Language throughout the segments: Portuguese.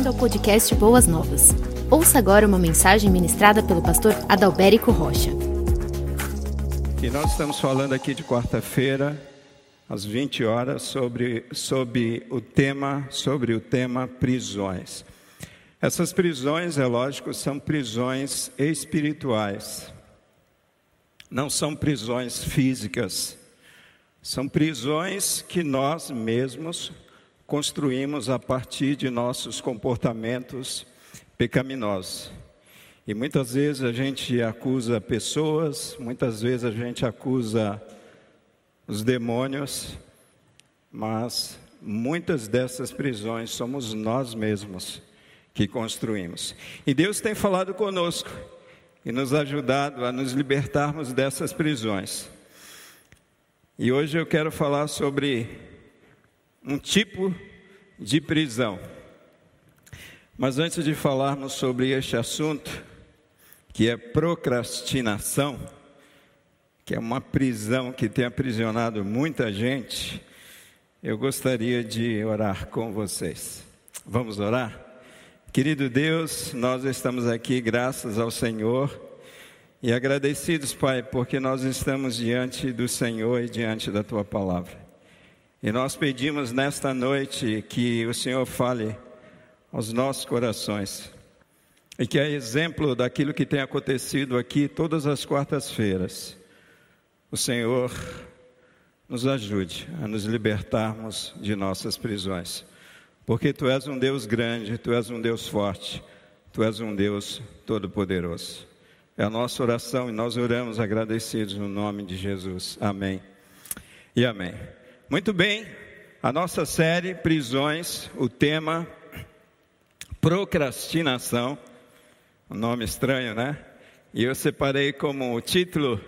bem-vindo ao podcast Boas Novas. Ouça agora uma mensagem ministrada pelo pastor Adalberico Rocha. E nós estamos falando aqui de quarta-feira, às 20 horas, sobre, sobre o tema, sobre o tema prisões. Essas prisões, é lógico, são prisões espirituais. Não são prisões físicas. São prisões que nós mesmos construímos a partir de nossos comportamentos pecaminosos. E muitas vezes a gente acusa pessoas, muitas vezes a gente acusa os demônios, mas muitas dessas prisões somos nós mesmos que construímos. E Deus tem falado conosco e nos ajudado a nos libertarmos dessas prisões. E hoje eu quero falar sobre um tipo de prisão. Mas antes de falarmos sobre este assunto, que é procrastinação, que é uma prisão que tem aprisionado muita gente, eu gostaria de orar com vocês. Vamos orar? Querido Deus, nós estamos aqui graças ao Senhor e agradecidos, Pai, porque nós estamos diante do Senhor e diante da tua palavra. E nós pedimos nesta noite que o Senhor fale aos nossos corações e que, a exemplo daquilo que tem acontecido aqui todas as quartas-feiras, o Senhor nos ajude a nos libertarmos de nossas prisões, porque Tu és um Deus grande, Tu és um Deus forte, Tu és um Deus todo-poderoso. É a nossa oração e nós oramos agradecidos no nome de Jesus. Amém e amém. Muito bem, a nossa série Prisões, o tema Procrastinação, um nome estranho, né? E eu separei como título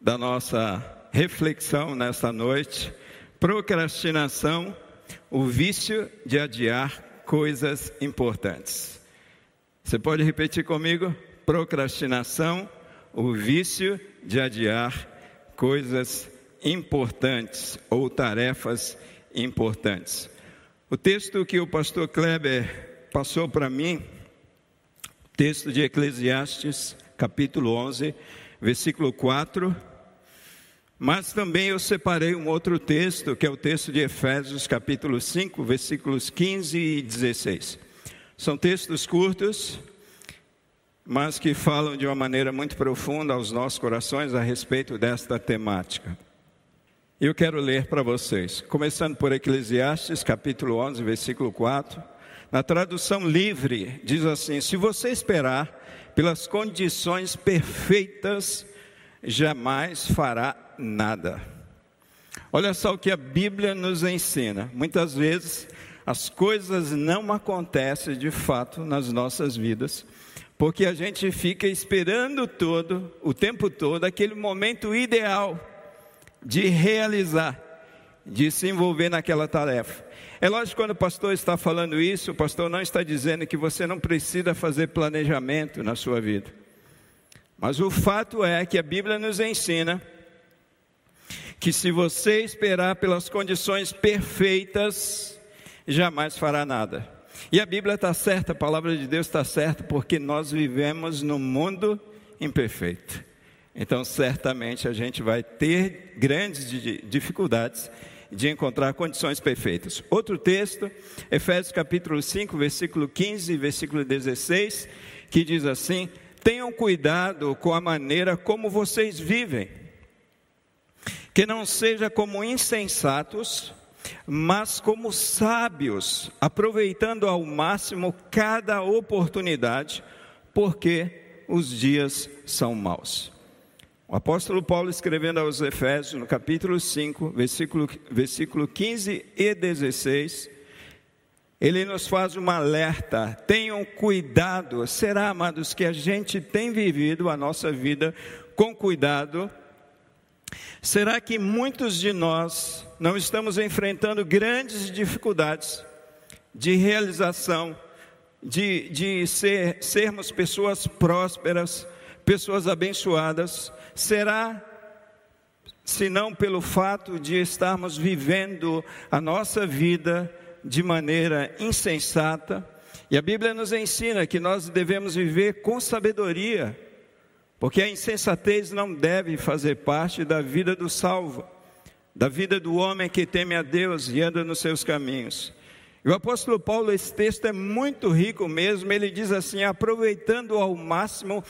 da nossa reflexão nesta noite: Procrastinação, o vício de adiar coisas importantes. Você pode repetir comigo? Procrastinação, o vício de adiar coisas importantes ou tarefas importantes. O texto que o pastor Kleber passou para mim, texto de Eclesiastes, capítulo 11, versículo 4. Mas também eu separei um outro texto, que é o texto de Efésios, capítulo 5, versículos 15 e 16. São textos curtos, mas que falam de uma maneira muito profunda aos nossos corações a respeito desta temática. Eu quero ler para vocês, começando por Eclesiastes, capítulo 11, versículo 4. Na tradução livre, diz assim: Se você esperar pelas condições perfeitas, jamais fará nada. Olha só o que a Bíblia nos ensina. Muitas vezes as coisas não acontecem de fato nas nossas vidas, porque a gente fica esperando todo, o tempo todo, aquele momento ideal de realizar, de se envolver naquela tarefa. É lógico quando o pastor está falando isso, o pastor não está dizendo que você não precisa fazer planejamento na sua vida. Mas o fato é que a Bíblia nos ensina que se você esperar pelas condições perfeitas, jamais fará nada. E a Bíblia está certa, a palavra de Deus está certa, porque nós vivemos num mundo imperfeito. Então, certamente a gente vai ter grandes dificuldades de encontrar condições perfeitas. Outro texto, Efésios capítulo 5, versículo 15 e versículo 16, que diz assim: Tenham cuidado com a maneira como vocês vivem, que não seja como insensatos, mas como sábios, aproveitando ao máximo cada oportunidade, porque os dias são maus. O apóstolo Paulo, escrevendo aos Efésios, no capítulo 5, versículo, versículo 15 e 16, ele nos faz uma alerta: tenham cuidado. Será, amados, que a gente tem vivido a nossa vida com cuidado? Será que muitos de nós não estamos enfrentando grandes dificuldades de realização, de, de ser, sermos pessoas prósperas, pessoas abençoadas? Será senão pelo fato de estarmos vivendo a nossa vida de maneira insensata E a Bíblia nos ensina que nós devemos viver com sabedoria, porque a insensatez não deve fazer parte da vida do salvo, da vida do homem que teme a Deus e anda nos seus caminhos. E o apóstolo Paulo, esse texto é muito rico mesmo, ele diz assim: aproveitando ao máximo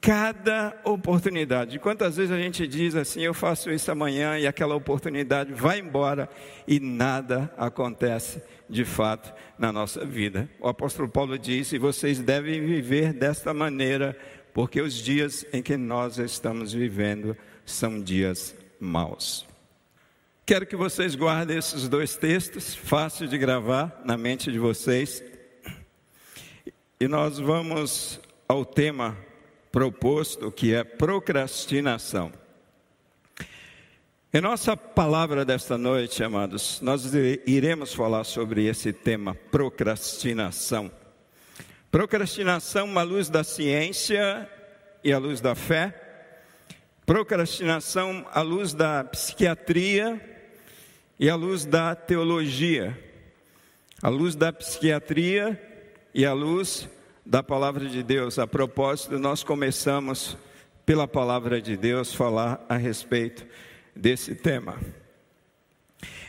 cada oportunidade. Quantas vezes a gente diz assim, eu faço isso amanhã e aquela oportunidade vai embora e nada acontece de fato na nossa vida. O apóstolo Paulo diz: e vocês devem viver desta maneira, porque os dias em que nós estamos vivendo são dias maus. Quero que vocês guardem esses dois textos, fácil de gravar na mente de vocês. E nós vamos ao tema proposto, que é procrastinação. Em nossa palavra desta noite, amados, nós iremos falar sobre esse tema, procrastinação. Procrastinação à luz da ciência e à luz da fé. Procrastinação à luz da psiquiatria e à luz da teologia, à luz da psiquiatria e à luz da palavra de Deus. A propósito, nós começamos pela palavra de Deus falar a respeito desse tema.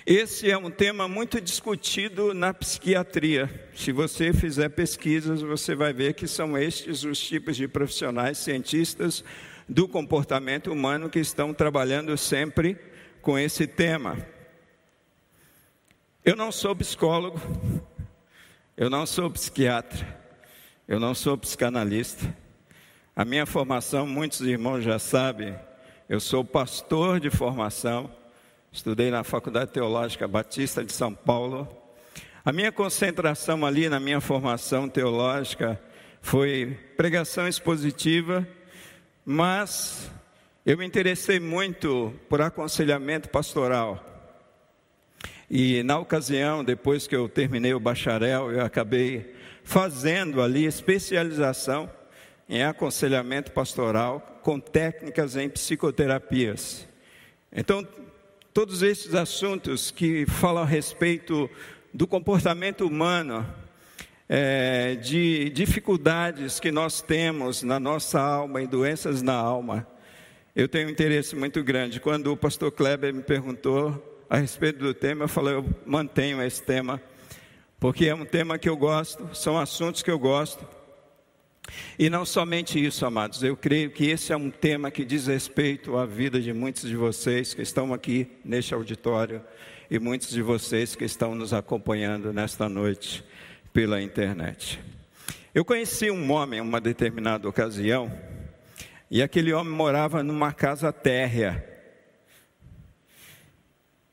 Esse é um tema muito discutido na psiquiatria. Se você fizer pesquisas, você vai ver que são estes os tipos de profissionais, cientistas do comportamento humano que estão trabalhando sempre com esse tema. Eu não sou psicólogo, eu não sou psiquiatra, eu não sou psicanalista. A minha formação, muitos irmãos já sabem, eu sou pastor de formação, estudei na Faculdade Teológica Batista de São Paulo. A minha concentração ali na minha formação teológica foi pregação expositiva, mas eu me interessei muito por aconselhamento pastoral. E na ocasião, depois que eu terminei o bacharel, eu acabei fazendo ali especialização em aconselhamento pastoral com técnicas em psicoterapias. Então, todos esses assuntos que falam a respeito do comportamento humano, é, de dificuldades que nós temos na nossa alma e doenças na alma, eu tenho um interesse muito grande. Quando o pastor Kleber me perguntou a respeito do tema, eu falei, eu mantenho esse tema, porque é um tema que eu gosto, são assuntos que eu gosto. E não somente isso, amados, eu creio que esse é um tema que diz respeito à vida de muitos de vocês que estão aqui neste auditório e muitos de vocês que estão nos acompanhando nesta noite pela internet. Eu conheci um homem em uma determinada ocasião, e aquele homem morava numa casa térrea.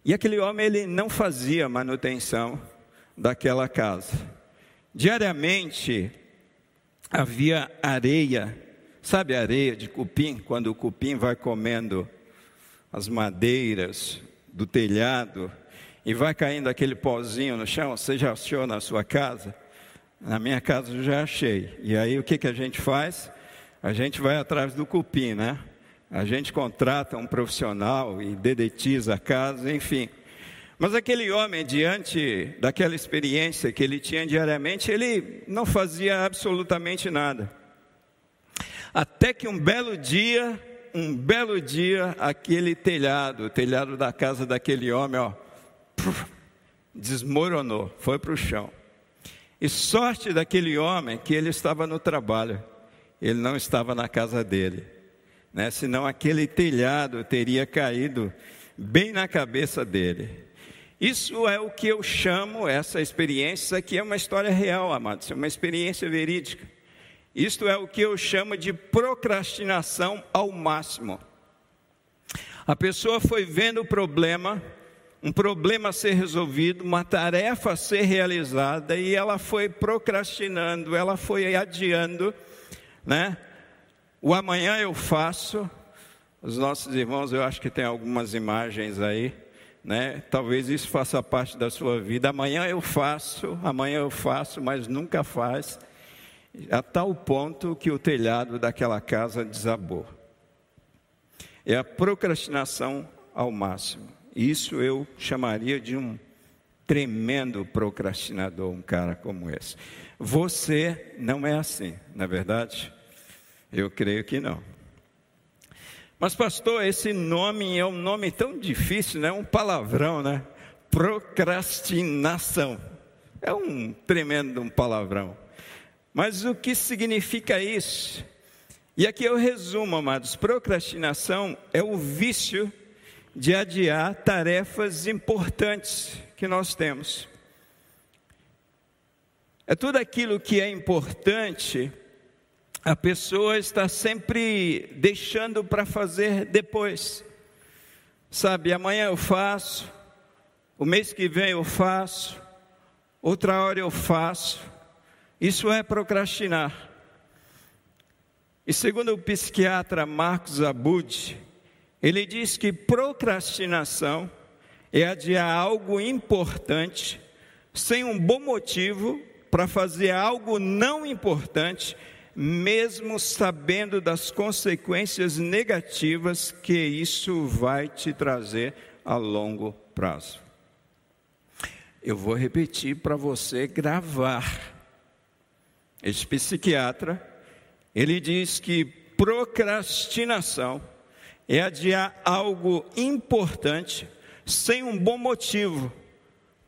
E aquele homem ele não fazia manutenção daquela casa. Diariamente havia areia, sabe areia de cupim, quando o cupim vai comendo as madeiras do telhado e vai caindo aquele pozinho no chão, você já achou na sua casa? Na minha casa eu já achei. E aí o que, que a gente faz? A gente vai atrás do cupim, né? A gente contrata um profissional e dedetiza a casa, enfim. Mas aquele homem, diante daquela experiência que ele tinha diariamente, ele não fazia absolutamente nada. Até que um belo dia, um belo dia, aquele telhado, o telhado da casa daquele homem, ó, desmoronou, foi para o chão. E sorte daquele homem que ele estava no trabalho, ele não estava na casa dele né? senão aquele telhado teria caído bem na cabeça dele. Isso é o que eu chamo, essa experiência, que é uma história real, amados, é uma experiência verídica. Isto é o que eu chamo de procrastinação ao máximo. A pessoa foi vendo o problema, um problema a ser resolvido, uma tarefa a ser realizada, e ela foi procrastinando, ela foi adiando, né? O amanhã eu faço. Os nossos irmãos, eu acho que tem algumas imagens aí, né? Talvez isso faça parte da sua vida. Amanhã eu faço, amanhã eu faço, mas nunca faz. A tal ponto que o telhado daquela casa desabou. É a procrastinação ao máximo. Isso eu chamaria de um tremendo procrastinador, um cara como esse. Você não é assim, na é verdade? Eu creio que não. Mas, pastor, esse nome é um nome tão difícil, né? Um palavrão, né? Procrastinação. É um tremendo um palavrão. Mas o que significa isso? E aqui eu resumo, amados: procrastinação é o vício de adiar tarefas importantes que nós temos. É tudo aquilo que é importante, a pessoa está sempre deixando para fazer depois. Sabe, amanhã eu faço, o mês que vem eu faço, outra hora eu faço. Isso é procrastinar. E segundo o psiquiatra Marcos Abud, ele diz que procrastinação é adiar algo importante sem um bom motivo para fazer algo não importante, mesmo sabendo das consequências negativas que isso vai te trazer a longo prazo. Eu vou repetir para você gravar. Esse psiquiatra, ele diz que procrastinação é adiar algo importante sem um bom motivo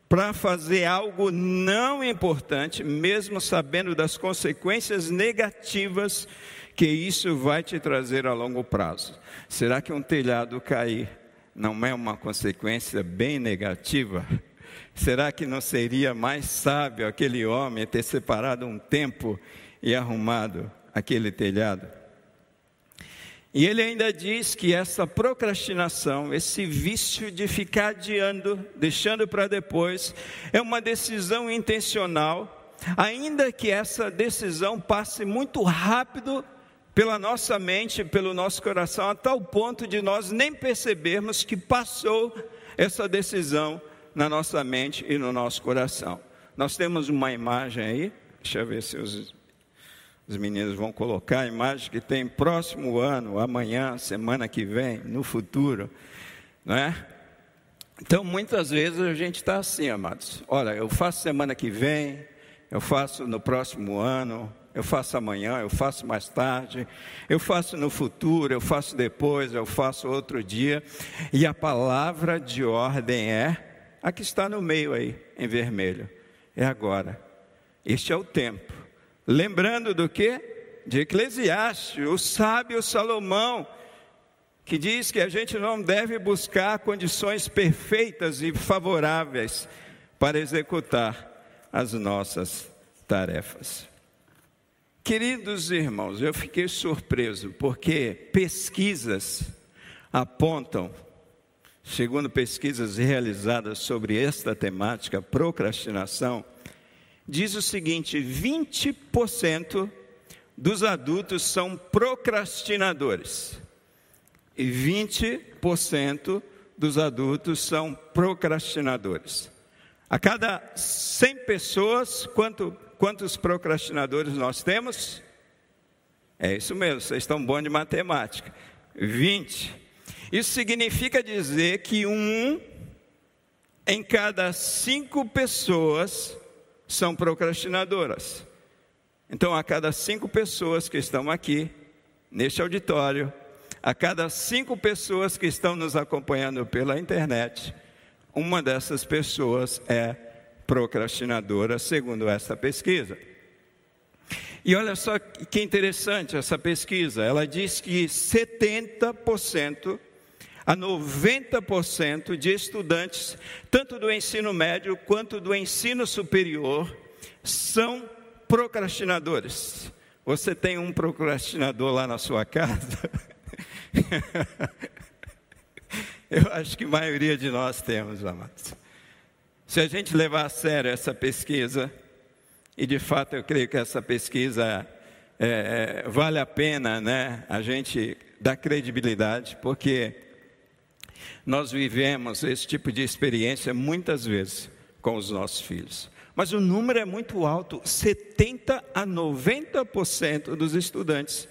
para fazer algo não importante, mesmo sabendo das consequências negativas que isso vai te trazer a longo prazo. Será que um telhado cair não é uma consequência bem negativa? Será que não seria mais sábio aquele homem ter separado um tempo e arrumado aquele telhado? E ele ainda diz que essa procrastinação, esse vício de ficar adiando, deixando para depois, é uma decisão intencional, ainda que essa decisão passe muito rápido pela nossa mente, pelo nosso coração, a tal ponto de nós nem percebermos que passou essa decisão na nossa mente e no nosso coração. Nós temos uma imagem aí, deixa eu ver se os os meninos vão colocar a imagem que tem próximo ano, amanhã, semana que vem, no futuro, não é? Então, muitas vezes a gente está assim, amados. Olha, eu faço semana que vem, eu faço no próximo ano, eu faço amanhã, eu faço mais tarde, eu faço no futuro, eu faço depois, eu faço outro dia. E a palavra de ordem é a que está no meio aí, em vermelho. É agora. Este é o tempo. Lembrando do que? De Eclesiastes, o sábio Salomão, que diz que a gente não deve buscar condições perfeitas e favoráveis para executar as nossas tarefas. Queridos irmãos, eu fiquei surpreso porque pesquisas apontam, segundo pesquisas realizadas sobre esta temática, procrastinação, diz o seguinte: 20% dos adultos são procrastinadores. E 20% dos adultos são procrastinadores. A cada 100 pessoas, quanto, quantos procrastinadores nós temos? É isso mesmo, vocês estão bons de matemática. 20. Isso significa dizer que um em cada cinco pessoas são procrastinadoras. Então, a cada cinco pessoas que estão aqui, neste auditório, a cada cinco pessoas que estão nos acompanhando pela internet, uma dessas pessoas é procrastinadora, segundo essa pesquisa. E olha só que interessante essa pesquisa, ela diz que 70% a 90% de estudantes, tanto do ensino médio quanto do ensino superior, são procrastinadores. Você tem um procrastinador lá na sua casa? Eu acho que a maioria de nós temos, amados. Se a gente levar a sério essa pesquisa, e de fato eu creio que essa pesquisa é, é vale a pena, né? A gente dar credibilidade, porque nós vivemos esse tipo de experiência muitas vezes com os nossos filhos. Mas o número é muito alto: 70 a 90% dos estudantes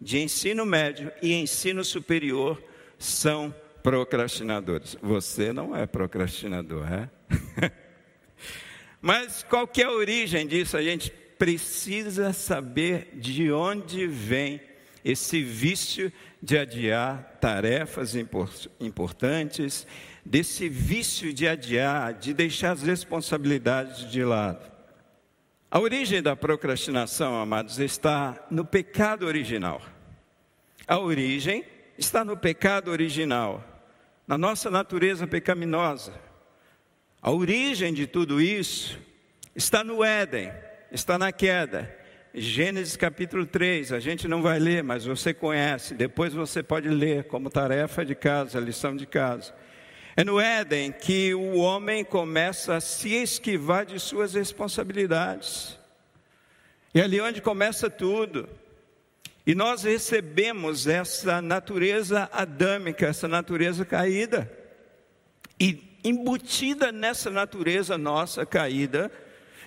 de ensino médio e ensino superior são procrastinadores. Você não é procrastinador, é? Mas qual que é a origem disso? A gente precisa saber de onde vem esse vício de adiar tarefas importantes, desse vício de adiar, de deixar as responsabilidades de lado. A origem da procrastinação, amados, está no pecado original. A origem está no pecado original, na nossa natureza pecaminosa. A origem de tudo isso está no Éden, está na queda. Gênesis capítulo 3, a gente não vai ler, mas você conhece, depois você pode ler como tarefa de casa, lição de casa. É no Éden que o homem começa a se esquivar de suas responsabilidades. É ali onde começa tudo. E nós recebemos essa natureza adâmica, essa natureza caída. E embutida nessa natureza nossa caída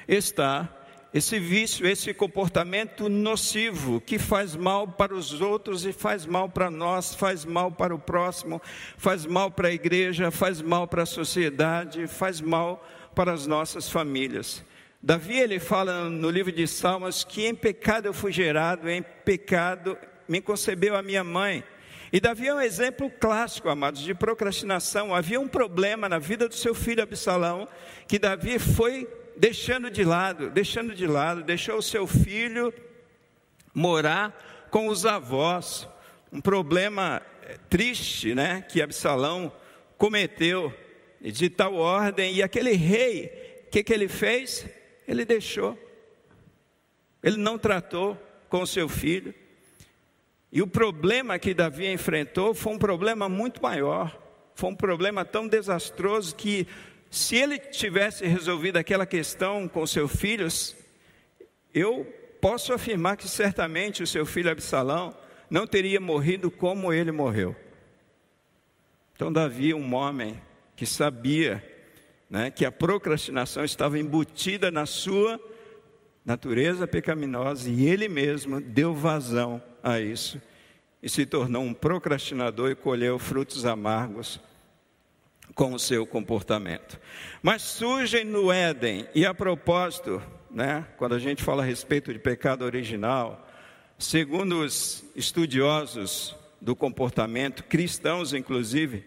está esse vício, esse comportamento nocivo que faz mal para os outros e faz mal para nós, faz mal para o próximo, faz mal para a igreja, faz mal para a sociedade, faz mal para as nossas famílias. Davi ele fala no livro de Salmos que em pecado eu fui gerado, em pecado me concebeu a minha mãe. E Davi é um exemplo clássico, amados, de procrastinação. Havia um problema na vida do seu filho Absalão, que Davi foi deixando de lado, deixando de lado, deixou o seu filho morar com os avós. Um problema eh, triste, né, que Absalão cometeu de tal ordem, e aquele rei, o que, que ele fez? Ele deixou. Ele não tratou com o seu filho. E o problema que Davi enfrentou foi um problema muito maior. Foi um problema tão desastroso que se ele tivesse resolvido aquela questão com seus filhos, eu posso afirmar que certamente o seu filho Absalão não teria morrido como ele morreu. Então, Davi, um homem que sabia né, que a procrastinação estava embutida na sua natureza pecaminosa e ele mesmo deu vazão a isso e se tornou um procrastinador e colheu frutos amargos com o seu comportamento. Mas surgem no Éden, e a propósito, né, quando a gente fala a respeito de pecado original, segundo os estudiosos do comportamento, cristãos inclusive,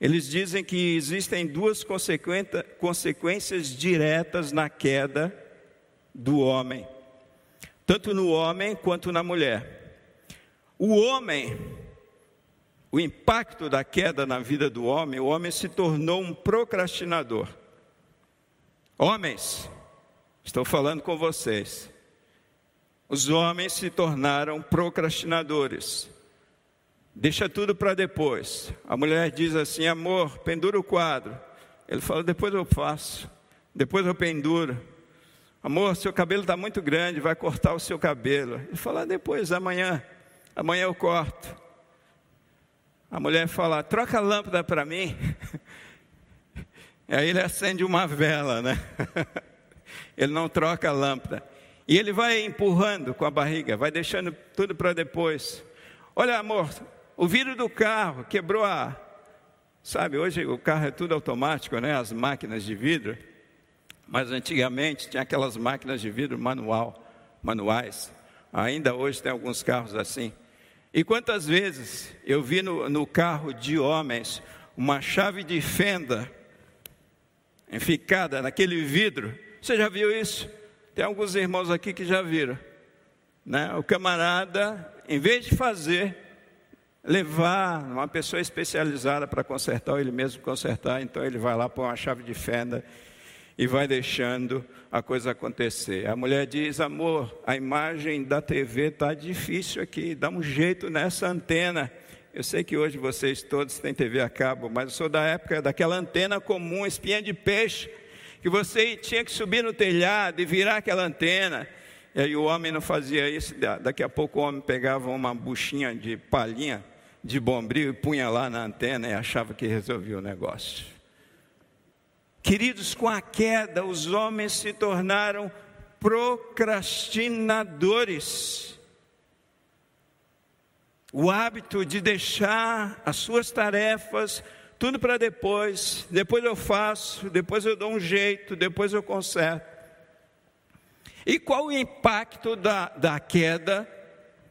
eles dizem que existem duas consequências diretas na queda do homem, tanto no homem quanto na mulher. O homem o impacto da queda na vida do homem, o homem se tornou um procrastinador. Homens, estou falando com vocês. Os homens se tornaram procrastinadores. Deixa tudo para depois. A mulher diz assim: amor, pendura o quadro. Ele fala: depois eu faço, depois eu penduro. Amor, seu cabelo está muito grande, vai cortar o seu cabelo. Ele fala: depois, amanhã, amanhã eu corto. A mulher fala: troca a lâmpada para mim. Aí ele acende uma vela, né? Ele não troca a lâmpada. E ele vai empurrando com a barriga, vai deixando tudo para depois. Olha, amor, o vidro do carro quebrou a. Sabe, hoje o carro é tudo automático, né? As máquinas de vidro. Mas antigamente tinha aquelas máquinas de vidro manual, manuais. Ainda hoje tem alguns carros assim. E quantas vezes eu vi no, no carro de homens uma chave de fenda enficada naquele vidro? Você já viu isso? Tem alguns irmãos aqui que já viram. Né? O camarada, em vez de fazer, levar uma pessoa especializada para consertar, ou ele mesmo consertar, então ele vai lá pôr uma chave de fenda e vai deixando a coisa acontecer. A mulher diz: Amor, a imagem da TV está difícil aqui, dá um jeito nessa antena. Eu sei que hoje vocês todos têm TV a cabo, mas eu sou da época daquela antena comum, espinha de peixe, que você tinha que subir no telhado e virar aquela antena. E aí o homem não fazia isso, daqui a pouco o homem pegava uma buchinha de palhinha de bombril e punha lá na antena e achava que resolvia o negócio. Queridos, com a queda, os homens se tornaram procrastinadores. O hábito de deixar as suas tarefas, tudo para depois, depois eu faço, depois eu dou um jeito, depois eu conserto. E qual o impacto da, da queda,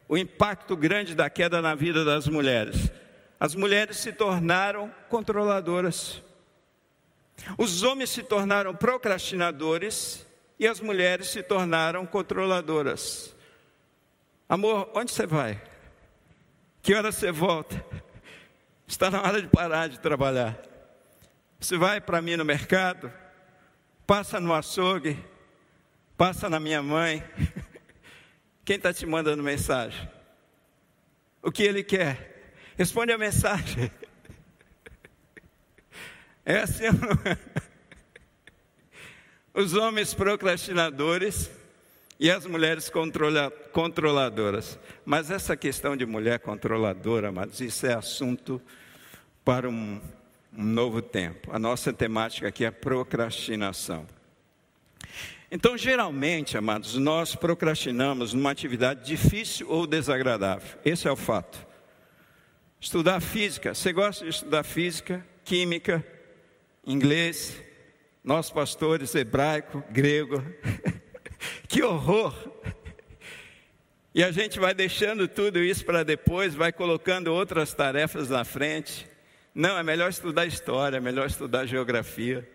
o impacto grande da queda na vida das mulheres? As mulheres se tornaram controladoras. Os homens se tornaram procrastinadores e as mulheres se tornaram controladoras. Amor, onde você vai? Que hora você volta? Está na hora de parar de trabalhar. Você vai para mim no mercado, passa no açougue, passa na minha mãe. Quem está te mandando mensagem? O que ele quer? Responde a mensagem. Não é? Os homens procrastinadores e as mulheres controla, controladoras. Mas essa questão de mulher controladora, mas isso é assunto para um, um novo tempo. A nossa temática aqui é procrastinação. Então, geralmente, amados, nós procrastinamos numa atividade difícil ou desagradável. Esse é o fato. Estudar física. Você gosta de estudar física, química, inglês? Nós, pastores, hebraico, grego. que horror! E a gente vai deixando tudo isso para depois, vai colocando outras tarefas na frente. Não, é melhor estudar história, é melhor estudar geografia.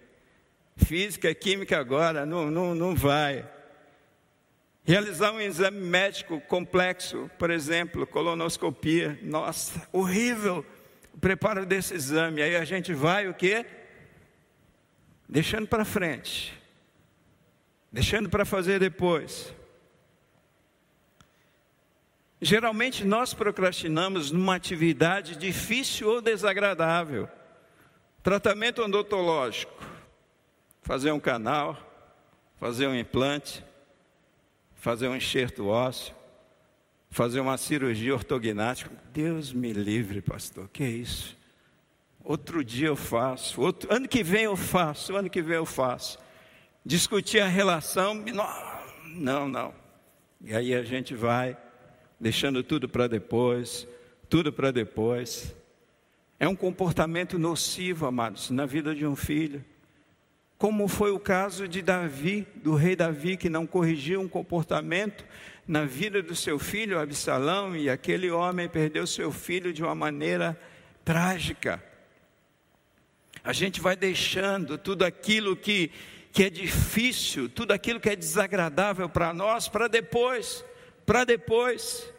Física, química agora, não, não, não vai. Realizar um exame médico complexo, por exemplo, colonoscopia. Nossa, horrível o preparo desse exame. Aí a gente vai o quê? Deixando para frente. Deixando para fazer depois. Geralmente nós procrastinamos numa atividade difícil ou desagradável. Tratamento odontológico, fazer um canal, fazer um implante, fazer um enxerto ósseo, fazer uma cirurgia ortognática. Deus me livre, pastor, que é isso? Outro dia eu faço, outro, ano que vem eu faço, ano que vem eu faço. Discutir a relação, não, não. E aí a gente vai deixando tudo para depois, tudo para depois. É um comportamento nocivo, amados, na vida de um filho. Como foi o caso de Davi, do rei Davi, que não corrigiu um comportamento na vida do seu filho Absalão, e aquele homem perdeu seu filho de uma maneira trágica. A gente vai deixando tudo aquilo que, que é difícil, tudo aquilo que é desagradável para nós, para depois para depois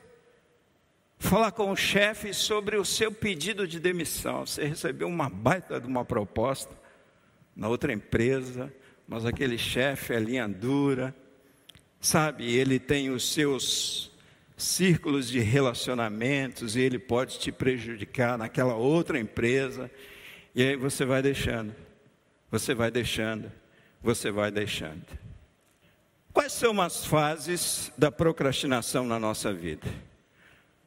falar com o chefe sobre o seu pedido de demissão. Você recebeu uma baita de uma proposta na outra empresa, mas aquele chefe é linha dura, sabe? Ele tem os seus círculos de relacionamentos e ele pode te prejudicar naquela outra empresa. E aí você vai deixando, você vai deixando, você vai deixando. Quais são as fases da procrastinação na nossa vida?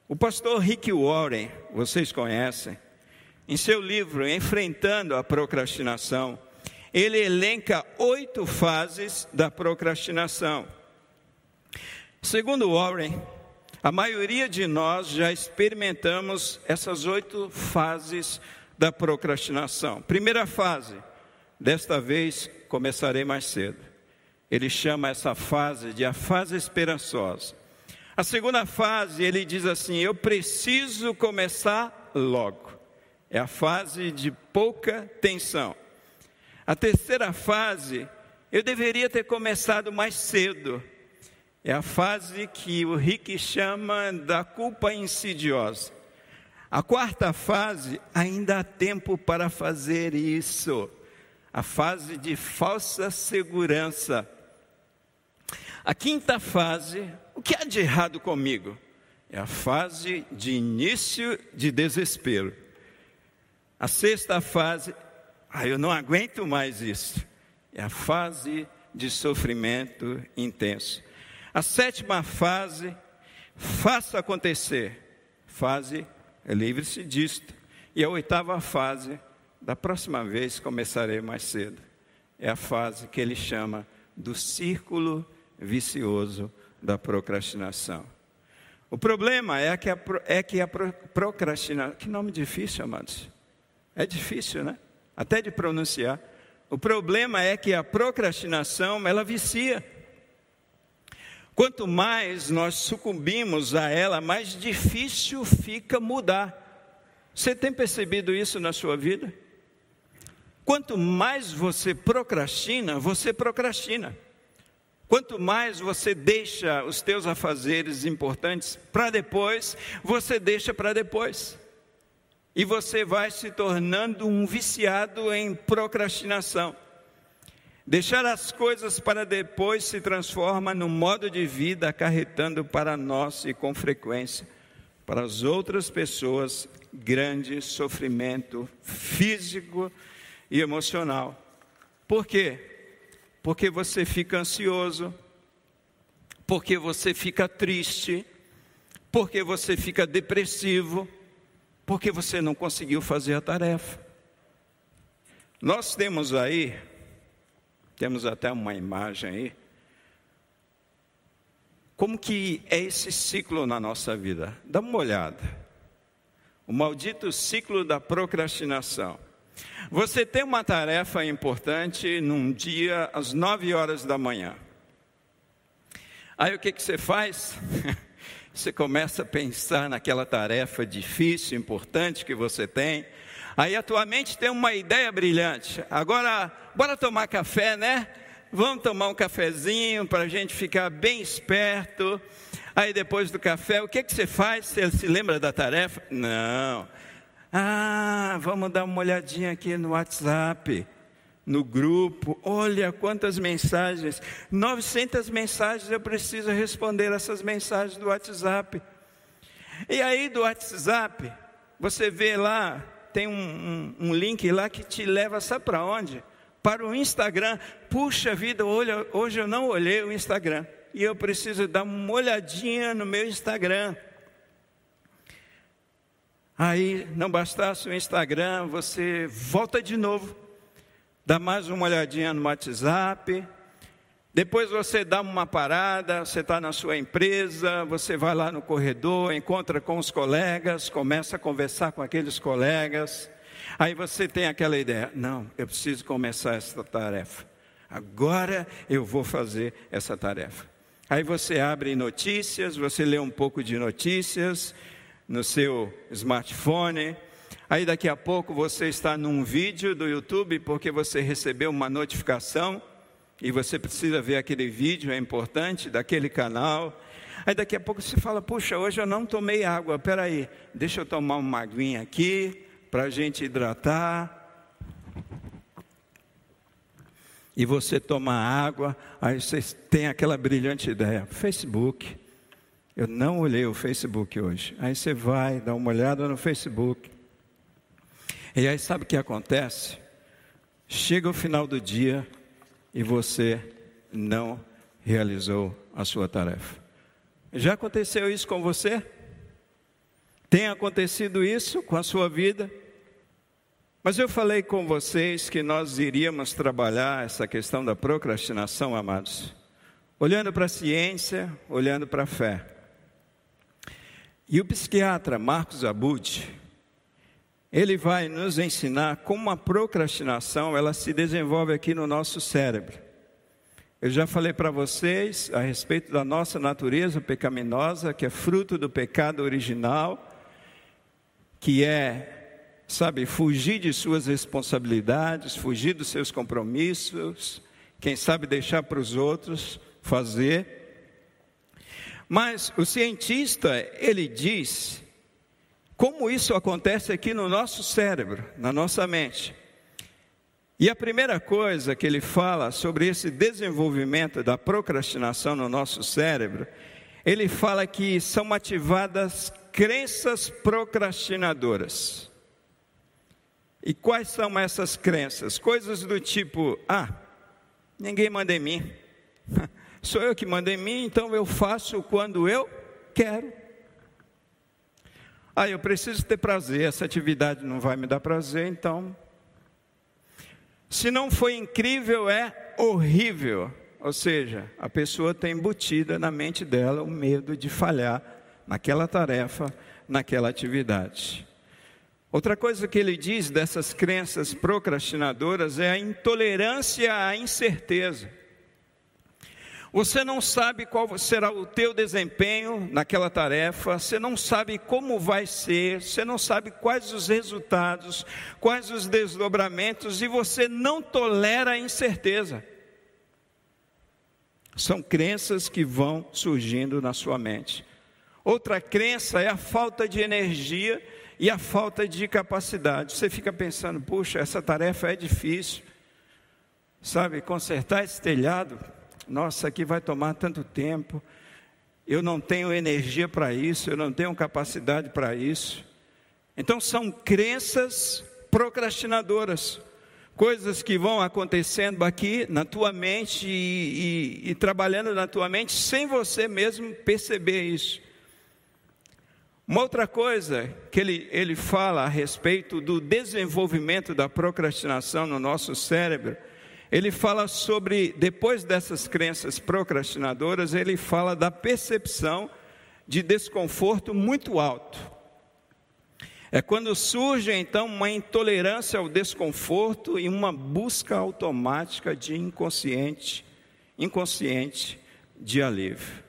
O pastor Rick Warren, vocês conhecem, em seu livro Enfrentando a Procrastinação, ele elenca oito fases da procrastinação. Segundo Warren, a maioria de nós já experimentamos essas oito fases da procrastinação. Primeira fase, desta vez começarei mais cedo. Ele chama essa fase de a fase esperançosa. A segunda fase, ele diz assim: Eu preciso começar logo. É a fase de pouca tensão. A terceira fase, eu deveria ter começado mais cedo. É a fase que o Rick chama da culpa insidiosa. A quarta fase, ainda há tempo para fazer isso. A fase de falsa segurança. A quinta fase, o que há de errado comigo? É a fase de início de desespero. A sexta fase, ah, eu não aguento mais isso. É a fase de sofrimento intenso. A sétima fase, faça acontecer. Fase, livre-se disto. E a oitava fase, da próxima vez começarei mais cedo. É a fase que ele chama do círculo vicioso da procrastinação. O problema é que a, é que a procrastinação. Que nome difícil, amados. É difícil, né? Até de pronunciar. O problema é que a procrastinação, ela vicia. Quanto mais nós sucumbimos a ela, mais difícil fica mudar. Você tem percebido isso na sua vida? Quanto mais você procrastina, você procrastina. Quanto mais você deixa os teus afazeres importantes para depois, você deixa para depois. E você vai se tornando um viciado em procrastinação. Deixar as coisas para depois se transforma num modo de vida acarretando para nós e com frequência para as outras pessoas grande sofrimento físico e emocional. Por quê? Porque você fica ansioso, porque você fica triste, porque você fica depressivo, porque você não conseguiu fazer a tarefa. Nós temos aí temos até uma imagem aí. Como que é esse ciclo na nossa vida? Dá uma olhada. O maldito ciclo da procrastinação. Você tem uma tarefa importante num dia às nove horas da manhã. Aí o que, que você faz? Você começa a pensar naquela tarefa difícil, importante que você tem. Aí a tua mente tem uma ideia brilhante. Agora, bora tomar café, né? Vamos tomar um cafezinho para a gente ficar bem esperto. Aí depois do café, o que, que você faz? Você se lembra da tarefa? Não. Ah, vamos dar uma olhadinha aqui no WhatsApp, no grupo. Olha quantas mensagens. 900 mensagens eu preciso responder essas mensagens do WhatsApp. E aí do WhatsApp, você vê lá tem um, um, um link lá que te leva, sabe para onde? Para o Instagram. Puxa vida, olha, hoje eu não olhei o Instagram. E eu preciso dar uma olhadinha no meu Instagram. Aí, não bastasse o Instagram, você volta de novo, dá mais uma olhadinha no WhatsApp, depois você dá uma parada, você está na sua empresa, você vai lá no corredor, encontra com os colegas, começa a conversar com aqueles colegas. Aí você tem aquela ideia: não, eu preciso começar essa tarefa. Agora eu vou fazer essa tarefa. Aí você abre notícias, você lê um pouco de notícias no seu smartphone. Aí daqui a pouco você está num vídeo do YouTube porque você recebeu uma notificação e você precisa ver aquele vídeo, é importante, daquele canal. Aí daqui a pouco você fala, puxa, hoje eu não tomei água, peraí, deixa eu tomar uma aguinha aqui, para a gente hidratar. E você toma água, aí você tem aquela brilhante ideia, Facebook. Eu não olhei o Facebook hoje. Aí você vai, dá uma olhada no Facebook. E aí sabe o que acontece? Chega o final do dia, e você não realizou a sua tarefa. Já aconteceu isso com você? Tem acontecido isso com a sua vida? Mas eu falei com vocês que nós iríamos trabalhar essa questão da procrastinação, amados, olhando para a ciência, olhando para a fé. E o psiquiatra Marcos Abud, ele vai nos ensinar como a procrastinação ela se desenvolve aqui no nosso cérebro. Eu já falei para vocês a respeito da nossa natureza pecaminosa, que é fruto do pecado original, que é, sabe, fugir de suas responsabilidades, fugir dos seus compromissos, quem sabe deixar para os outros fazer. Mas o cientista, ele diz como isso acontece aqui no nosso cérebro, na nossa mente. E a primeira coisa que ele fala sobre esse desenvolvimento da procrastinação no nosso cérebro, ele fala que são ativadas crenças procrastinadoras. E quais são essas crenças? Coisas do tipo: ah, ninguém manda em mim, sou eu que mando em mim, então eu faço quando eu quero. Ah, eu preciso ter prazer, essa atividade não vai me dar prazer, então. Se não foi incrível, é horrível. Ou seja, a pessoa tem embutida na mente dela o medo de falhar naquela tarefa, naquela atividade. Outra coisa que ele diz dessas crenças procrastinadoras é a intolerância à incerteza. Você não sabe qual será o teu desempenho naquela tarefa, você não sabe como vai ser, você não sabe quais os resultados, quais os desdobramentos e você não tolera a incerteza. São crenças que vão surgindo na sua mente. Outra crença é a falta de energia e a falta de capacidade. Você fica pensando, puxa, essa tarefa é difícil. Sabe, consertar esse telhado, nossa, aqui vai tomar tanto tempo. Eu não tenho energia para isso, eu não tenho capacidade para isso. Então são crenças procrastinadoras coisas que vão acontecendo aqui na tua mente e, e, e, trabalhando na tua mente sem você mesmo perceber isso. Uma outra coisa que ele, ele fala a respeito do desenvolvimento da procrastinação no nosso cérebro, ele fala sobre, depois dessas crenças procrastinadoras, ele fala da percepção de desconforto muito alto. É quando surge então uma intolerância ao desconforto e uma busca automática de inconsciente, inconsciente de alívio.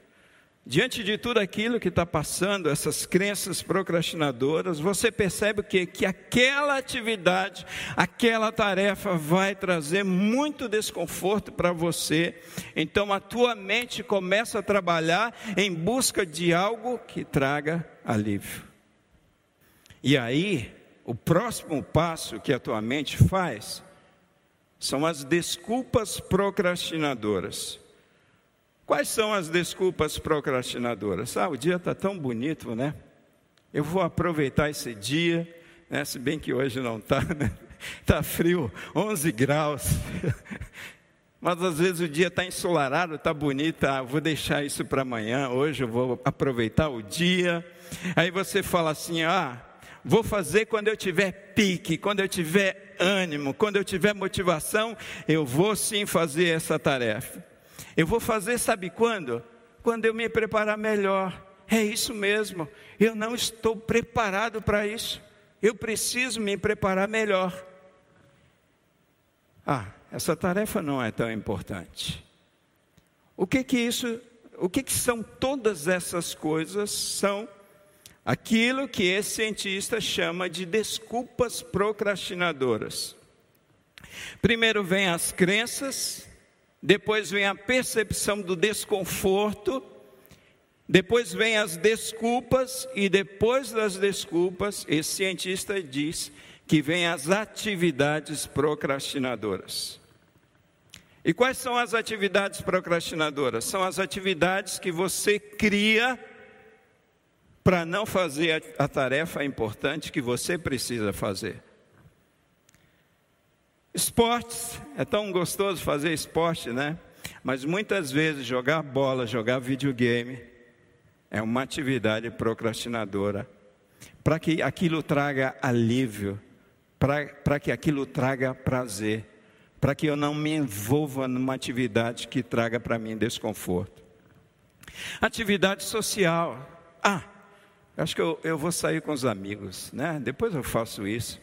Diante de tudo aquilo que está passando, essas crenças procrastinadoras, você percebe que, que aquela atividade, aquela tarefa vai trazer muito desconforto para você. Então a tua mente começa a trabalhar em busca de algo que traga alívio. E aí, o próximo passo que a tua mente faz são as desculpas procrastinadoras. Quais são as desculpas procrastinadoras? Ah, o dia está tão bonito, né? Eu vou aproveitar esse dia, né? se bem que hoje não está, né? Está frio, 11 graus. Mas às vezes o dia está ensolarado, está bonito, ah, vou deixar isso para amanhã, hoje eu vou aproveitar o dia. Aí você fala assim: ah, vou fazer quando eu tiver pique, quando eu tiver ânimo, quando eu tiver motivação, eu vou sim fazer essa tarefa. Eu vou fazer, sabe quando? Quando eu me preparar melhor. É isso mesmo, eu não estou preparado para isso. Eu preciso me preparar melhor. Ah, essa tarefa não é tão importante. O que que isso, o que que são todas essas coisas? São aquilo que esse cientista chama de desculpas procrastinadoras. Primeiro vem as crenças, depois vem a percepção do desconforto, depois vem as desculpas e depois das desculpas, esse cientista diz que vem as atividades procrastinadoras. E quais são as atividades procrastinadoras? São as atividades que você cria para não fazer a, tarefa importante que você precisa fazer. Esportes, é tão gostoso fazer esporte, né? Mas muitas vezes jogar bola, jogar videogame, é uma atividade procrastinadora. Para que aquilo traga alívio, para que aquilo traga prazer, para que eu não me envolva numa atividade que traga para mim desconforto. Atividade social. Ah, Acho que eu, eu vou sair com os amigos, né? Depois eu faço isso.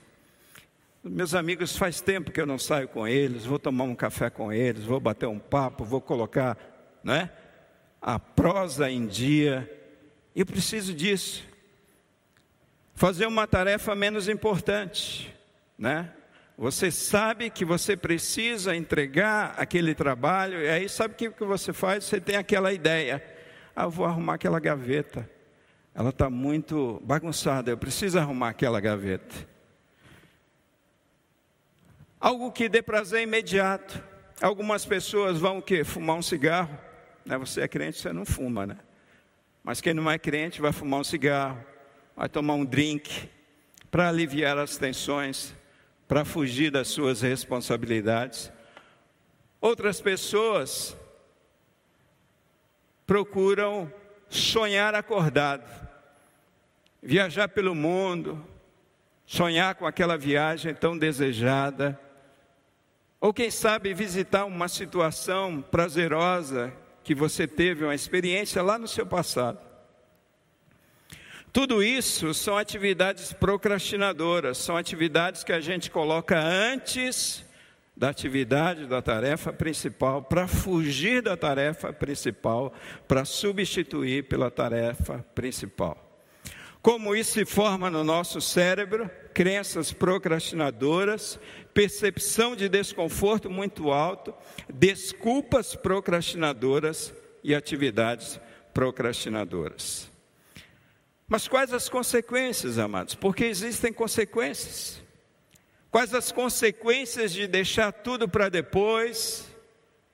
Meus amigos, faz tempo que eu não saio com eles, vou tomar um café com eles, vou bater um papo, vou colocar, né? A prosa em dia. Eu preciso disso. Fazer uma tarefa menos importante, né? Você sabe que você precisa entregar aquele trabalho, e aí sabe o que você faz? Você tem aquela ideia. Ah, vou arrumar aquela gaveta ela está muito bagunçada, eu preciso arrumar aquela gaveta. Algo que dê prazer imediato. Algumas pessoas vão o quê? Fumar um cigarro. Né? Você é crente, você não fuma, né? Mas quem não é crente vai fumar um cigarro, vai tomar um drink para aliviar as tensões, para fugir das suas responsabilidades. Outras pessoas procuram sonhar acordado viajar pelo mundo, sonhar com aquela viagem tão desejada, ou quem sabe visitar uma situação prazerosa que você teve, uma experiência lá no seu passado. Tudo isso são atividades procrastinadoras, são atividades que a gente coloca antes da atividade da tarefa principal, para fugir da tarefa principal, para substituir pela tarefa principal. Como isso se forma no nosso cérebro, crenças procrastinadoras, percepção de desconforto muito alto, desculpas procrastinadoras e atividades procrastinadoras. Mas quais as consequências, amados? Porque existem consequências. Quais as consequências de deixar tudo para depois,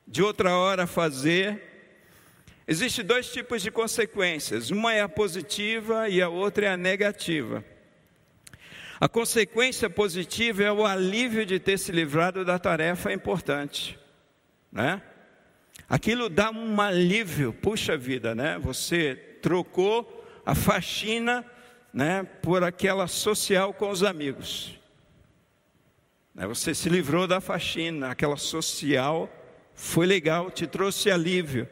de outra hora fazer? Existem dois tipos de consequências, uma é a positiva e a outra é a negativa. A consequência positiva é o alívio de ter se livrado da tarefa importante, né? Aquilo dá um alívio, puxa vida, né? Você trocou a faxina, né, por aquela social com os amigos. Né, você se livrou da faxina, aquela social foi legal, te trouxe alívio.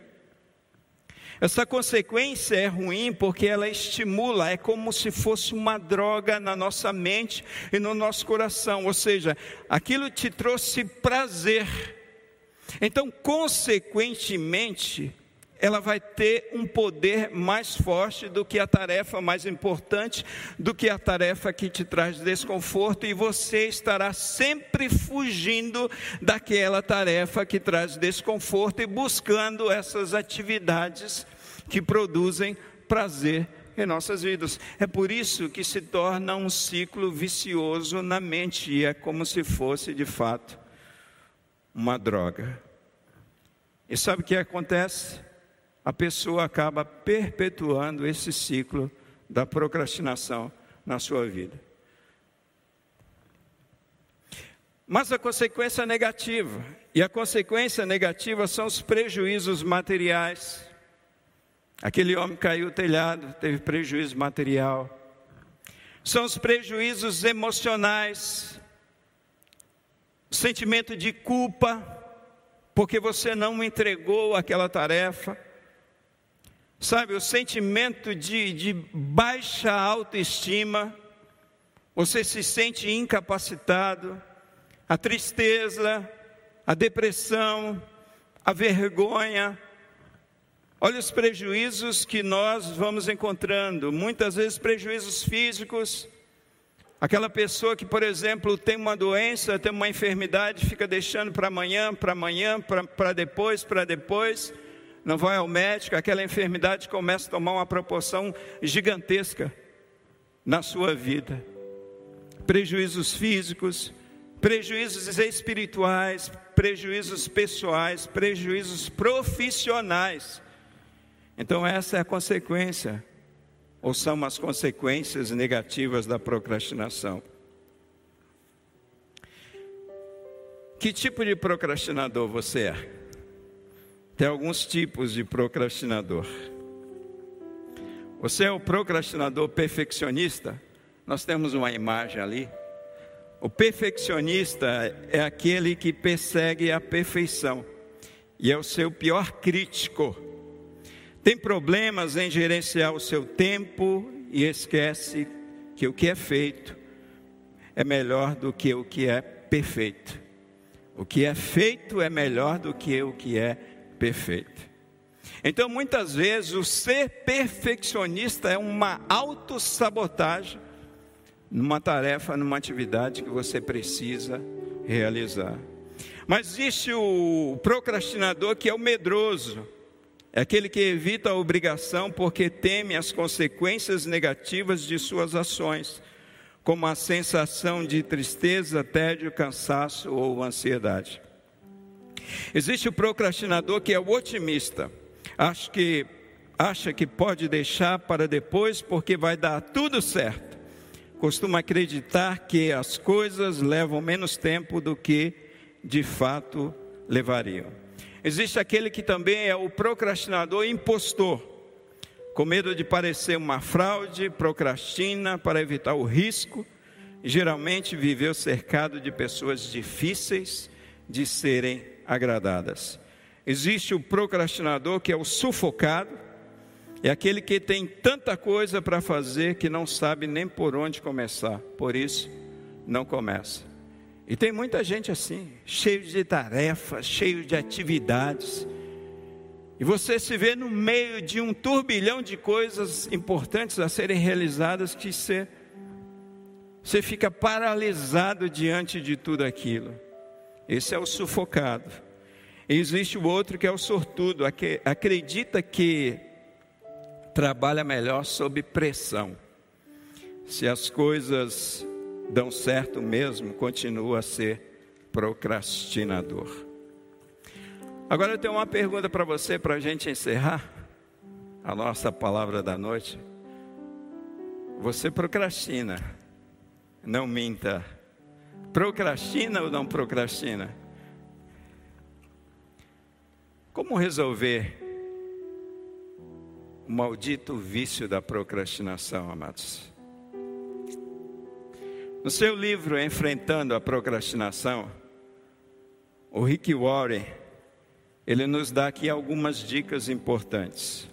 Essa consequência é ruim porque ela estimula, é como se fosse uma droga na nossa mente e no nosso coração, ou seja, aquilo te trouxe prazer. Então, consequentemente, ela vai ter um poder mais forte do que a tarefa mais importante, do que a tarefa que te traz desconforto, e você estará sempre fugindo daquela tarefa que traz desconforto e buscando essas atividades que produzem prazer em nossas vidas. É por isso que se torna um ciclo vicioso na mente, e é como se fosse de fato uma droga. E sabe o que acontece? a pessoa acaba perpetuando esse ciclo da procrastinação na sua vida. Mas a consequência negativa, e a consequência negativa são os prejuízos materiais. Aquele homem caiu o telhado, teve prejuízo material. São os prejuízos emocionais, sentimento de culpa, porque você não entregou aquela tarefa Sabe, o sentimento de, de baixa autoestima, você se sente incapacitado, a tristeza, a depressão, a vergonha. Olha os prejuízos que nós vamos encontrando, muitas vezes prejuízos físicos. Aquela pessoa que, por exemplo, tem uma doença, tem uma enfermidade, fica deixando para amanhã, para amanhã, para depois, para depois não vai ao médico, aquela enfermidade começa a tomar uma proporção gigantesca na sua vida. Prejuízos físicos, prejuízos espirituais, prejuízos pessoais, prejuízos profissionais. Então, essa é a consequência, ou são as consequências negativas da procrastinação. Que tipo de procrastinador você é? Tem alguns tipos de procrastinador. Você é o procrastinador perfeccionista? Nós temos uma imagem ali. O perfeccionista é aquele que persegue a perfeição e é o seu pior crítico. Tem problemas em gerenciar o seu tempo e esquece que o que é feito é melhor do que o que é perfeito. O que é feito é melhor do que o que é perfeito. Então, muitas vezes, o ser perfeccionista é uma autossabotagem numa tarefa, numa atividade que você precisa realizar. Mas existe o procrastinador que é o medroso, é aquele que evita a obrigação porque teme as consequências negativas de suas ações, como a sensação de tristeza, tédio, cansaço ou ansiedade. Existe o procrastinador que é o otimista. Acho que acha que pode deixar para depois porque vai dar tudo certo. Costuma acreditar que as coisas levam menos tempo do que de fato levariam. Existe aquele que também é o procrastinador impostor. Com medo de parecer uma fraude, procrastina para evitar o risco. Geralmente viveu cercado de pessoas difíceis de serem agradadas. Existe o procrastinador, que é o sufocado, é aquele que tem tanta coisa para fazer que não sabe nem por onde começar, por isso não começa. E tem muita gente assim, cheio de tarefas, cheio de atividades. E você se vê no meio de um turbilhão de coisas importantes a serem realizadas que você, você fica paralisado diante de tudo aquilo. Esse é o sufocado. E existe o outro que é o sortudo, acredita que trabalha melhor sob pressão. Se as coisas dão certo mesmo, continua a ser procrastinador. Agora eu tenho uma pergunta para você, para a gente encerrar a nossa palavra da noite. Você procrastina, não minta. Procrastina ou não procrastina? Como resolver o maldito vício da procrastinação, amados? No seu livro Enfrentando a Procrastinação, o Rick Warren, ele nos dá aqui algumas dicas importantes.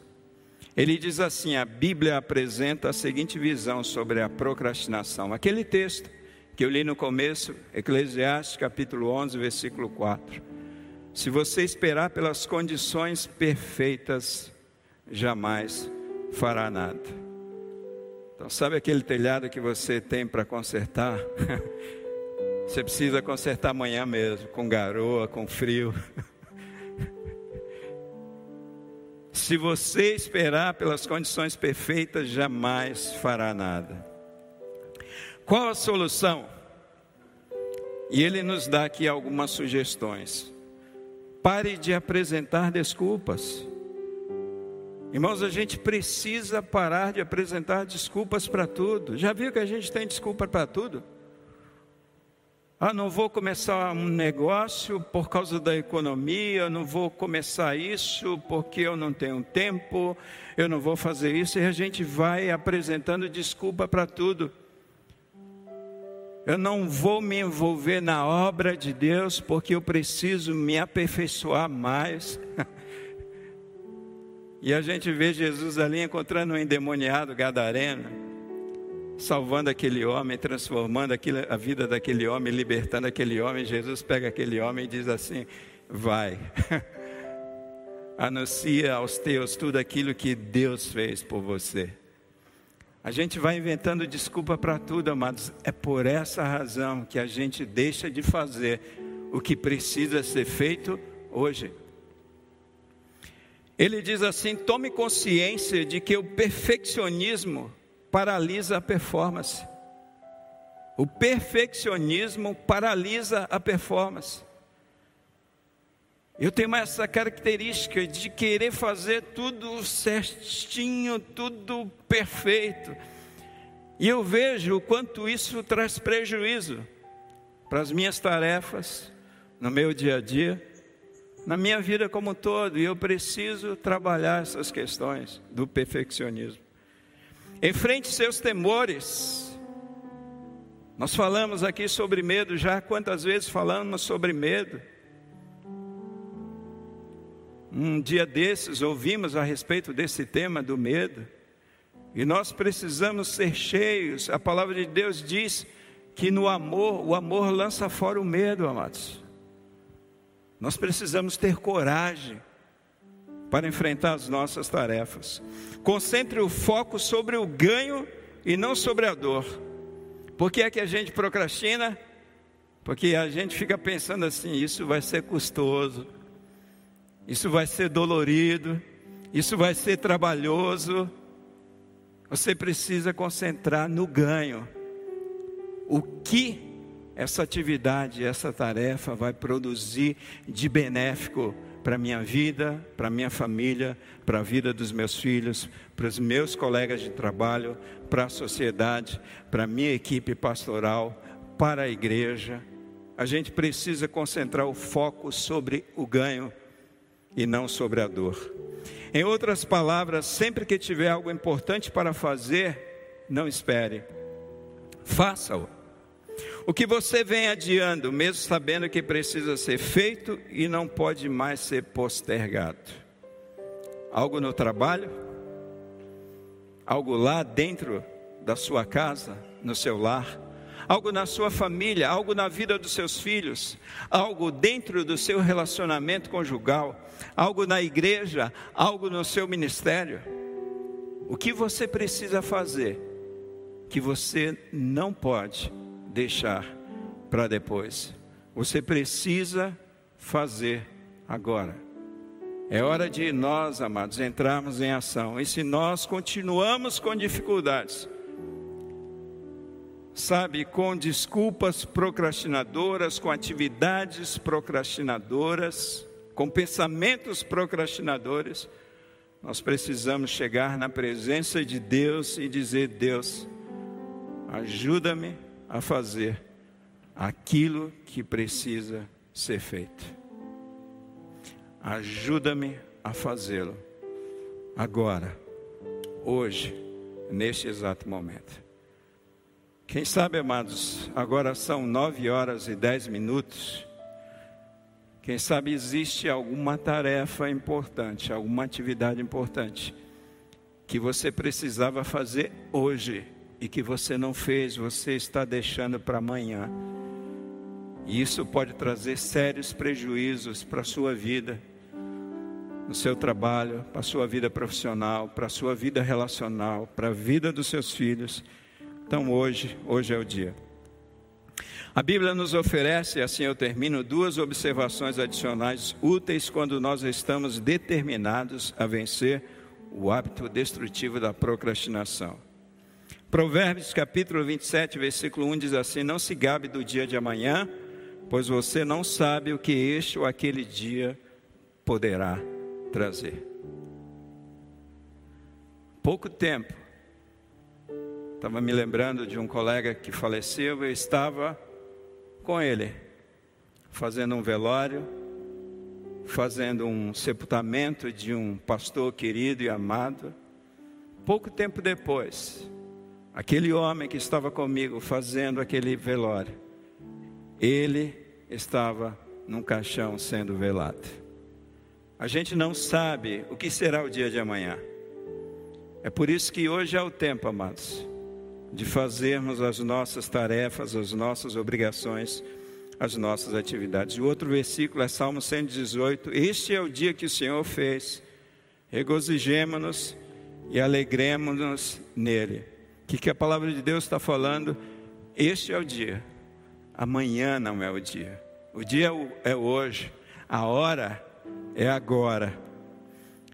Ele diz assim: a Bíblia apresenta a seguinte visão sobre a procrastinação. Aquele texto que eu li no começo, Eclesiastes capítulo 11, versículo 4. Se você esperar pelas condições perfeitas, jamais fará nada. Então, sabe aquele telhado que você tem para consertar? você precisa consertar amanhã mesmo, com garoa, com frio. Se você esperar pelas condições perfeitas, jamais fará nada. Qual a solução? E ele nos dá aqui algumas sugestões. Pare de apresentar desculpas. Irmãos, a gente precisa parar de apresentar desculpas para tudo. Já viu que a gente tem desculpa para tudo? Ah, não vou começar um negócio por causa da economia, não vou começar isso porque eu não tenho tempo, eu não vou fazer isso, e a gente vai apresentando desculpa para tudo. Eu não vou me envolver na obra de Deus porque eu preciso me aperfeiçoar mais. E a gente vê Jesus ali encontrando um endemoniado gadareno, salvando aquele homem, transformando aquilo, a vida daquele homem, libertando aquele homem. Jesus pega aquele homem e diz assim: Vai, anuncia aos teus tudo aquilo que Deus fez por você. A gente vai inventando desculpa para tudo, amados. É por essa razão que a gente deixa de fazer o que precisa ser feito hoje. Ele diz assim: tome consciência de que o perfeccionismo paralisa a performance. O perfeccionismo paralisa a performance. Eu tenho essa característica de querer fazer tudo certinho, tudo perfeito. E eu vejo o quanto isso traz prejuízo para as minhas tarefas, no meu dia a dia na minha vida como um todo, e eu preciso trabalhar essas questões do perfeccionismo. Enfrente seus temores. Nós falamos aqui sobre medo já, quantas vezes falamos sobre medo? Um dia desses ouvimos a respeito desse tema do medo, e nós precisamos ser cheios. A palavra de Deus diz que no amor, o amor lança fora o medo, amados. Nós precisamos ter coragem para enfrentar as nossas tarefas. Concentre o foco sobre o ganho e não sobre a dor. Por que é que a gente procrastina? Porque a gente fica pensando assim: isso vai ser custoso, isso vai ser dolorido, isso vai ser trabalhoso. Você precisa concentrar no ganho. O que essa atividade, essa tarefa vai produzir de benéfico para a minha vida, para a minha família, para a vida dos meus filhos, para os meus colegas de trabalho, para a sociedade, para a minha equipe pastoral, para a igreja. A gente precisa concentrar o foco sobre o ganho e não sobre a dor. Em outras palavras, sempre que tiver algo importante para fazer, não espere, faça-o. O que você vem adiando, mesmo sabendo que precisa ser feito e não pode mais ser postergado? Algo no trabalho? Algo lá dentro da sua casa, no seu lar? algo na sua família, algo na vida dos seus filhos, algo dentro do seu relacionamento conjugal, algo na igreja, algo no seu ministério. O que você precisa fazer que você não pode deixar para depois? Você precisa fazer agora. É hora de nós, amados, entrarmos em ação. E se nós continuamos com dificuldades, sabe, com desculpas procrastinadoras, com atividades procrastinadoras, com pensamentos procrastinadores, nós precisamos chegar na presença de Deus e dizer: Deus, ajuda-me a fazer aquilo que precisa ser feito ajuda-me a fazê-lo. Agora, hoje, neste exato momento. Quem sabe, amados, agora são nove horas e dez minutos. Quem sabe existe alguma tarefa importante, alguma atividade importante que você precisava fazer hoje e que você não fez, você está deixando para amanhã. E isso pode trazer sérios prejuízos para a sua vida no seu trabalho, para a sua vida profissional, para a sua vida relacional, para a vida dos seus filhos. Então hoje, hoje é o dia. A Bíblia nos oferece, assim eu termino, duas observações adicionais úteis quando nós estamos determinados a vencer o hábito destrutivo da procrastinação. Provérbios capítulo 27, versículo 1 diz assim: Não se gabe do dia de amanhã, pois você não sabe o que este ou aquele dia poderá trazer. Pouco tempo, estava me lembrando de um colega que faleceu, eu estava com ele, fazendo um velório, fazendo um sepultamento de um pastor querido e amado. Pouco tempo depois, aquele homem que estava comigo fazendo aquele velório, ele estava num caixão sendo velado. A gente não sabe o que será o dia de amanhã. É por isso que hoje é o tempo, amados, de fazermos as nossas tarefas, as nossas obrigações, as nossas atividades. O outro versículo é Salmo 118: Este é o dia que o Senhor fez, regozijemo-nos e alegremos-nos nele. Que, que a palavra de Deus está falando? Este é o dia, amanhã não é o dia, o dia é hoje, a hora é agora.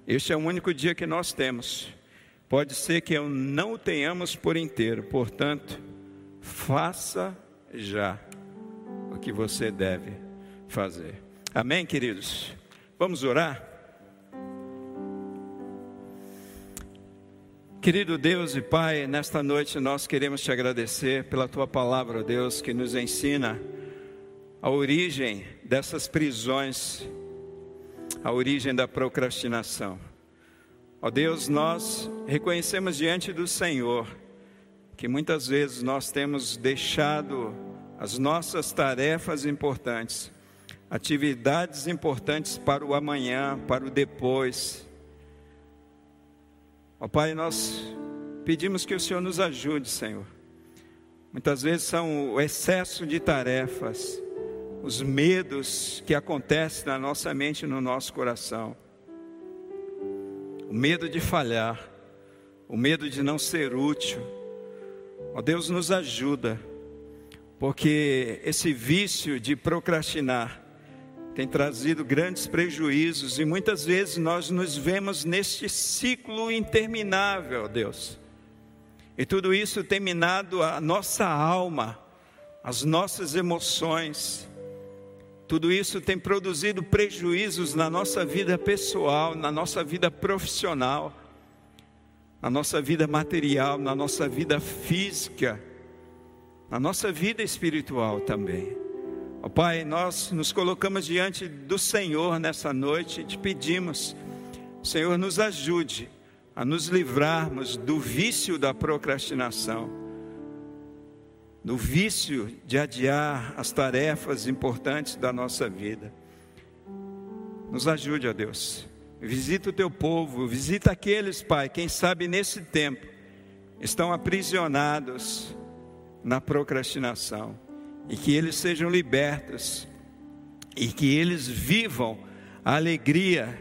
Este é o único dia que nós temos. Pode ser que eu não o tenhamos por inteiro, portanto, faça já o que você deve fazer. Amém, queridos? Vamos orar? Querido Deus e Pai, nesta noite nós queremos te agradecer pela tua palavra, Deus, que nos ensina a origem dessas prisões a origem da procrastinação. Ó Deus, nós reconhecemos diante do Senhor que muitas vezes nós temos deixado as nossas tarefas importantes, atividades importantes para o amanhã, para o depois. Ó Pai, nós pedimos que o Senhor nos ajude, Senhor. Muitas vezes são o excesso de tarefas, os medos que acontecem na nossa mente e no nosso coração. O medo de falhar, o medo de não ser útil. Ó Deus nos ajuda, porque esse vício de procrastinar tem trazido grandes prejuízos e muitas vezes nós nos vemos neste ciclo interminável, Deus. E tudo isso tem minado a nossa alma, as nossas emoções, tudo isso tem produzido prejuízos na nossa vida pessoal, na nossa vida profissional, na nossa vida material, na nossa vida física, na nossa vida espiritual também. Ó Pai, nós nos colocamos diante do Senhor nessa noite e te pedimos, Senhor, nos ajude a nos livrarmos do vício da procrastinação no vício de adiar as tarefas importantes da nossa vida. Nos ajude, ó Deus. Visita o teu povo, visita aqueles, Pai, quem sabe nesse tempo estão aprisionados na procrastinação e que eles sejam libertos e que eles vivam a alegria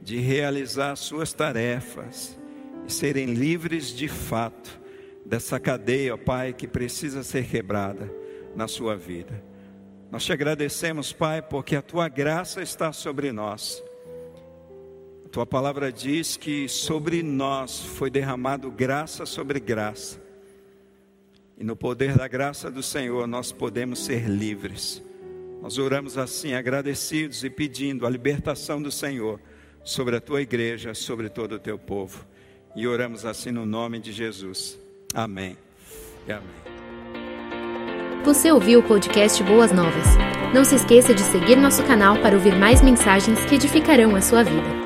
de realizar suas tarefas e serem livres de fato dessa cadeia, ó Pai, que precisa ser quebrada na sua vida. Nós te agradecemos, Pai, porque a tua graça está sobre nós. A tua palavra diz que sobre nós foi derramado graça sobre graça. E no poder da graça do Senhor nós podemos ser livres. Nós oramos assim, agradecidos e pedindo a libertação do Senhor sobre a tua igreja, sobre todo o teu povo. E oramos assim no nome de Jesus. Amém. E amém. Você ouviu o podcast Boas Novas? Não se esqueça de seguir nosso canal para ouvir mais mensagens que edificarão a sua vida.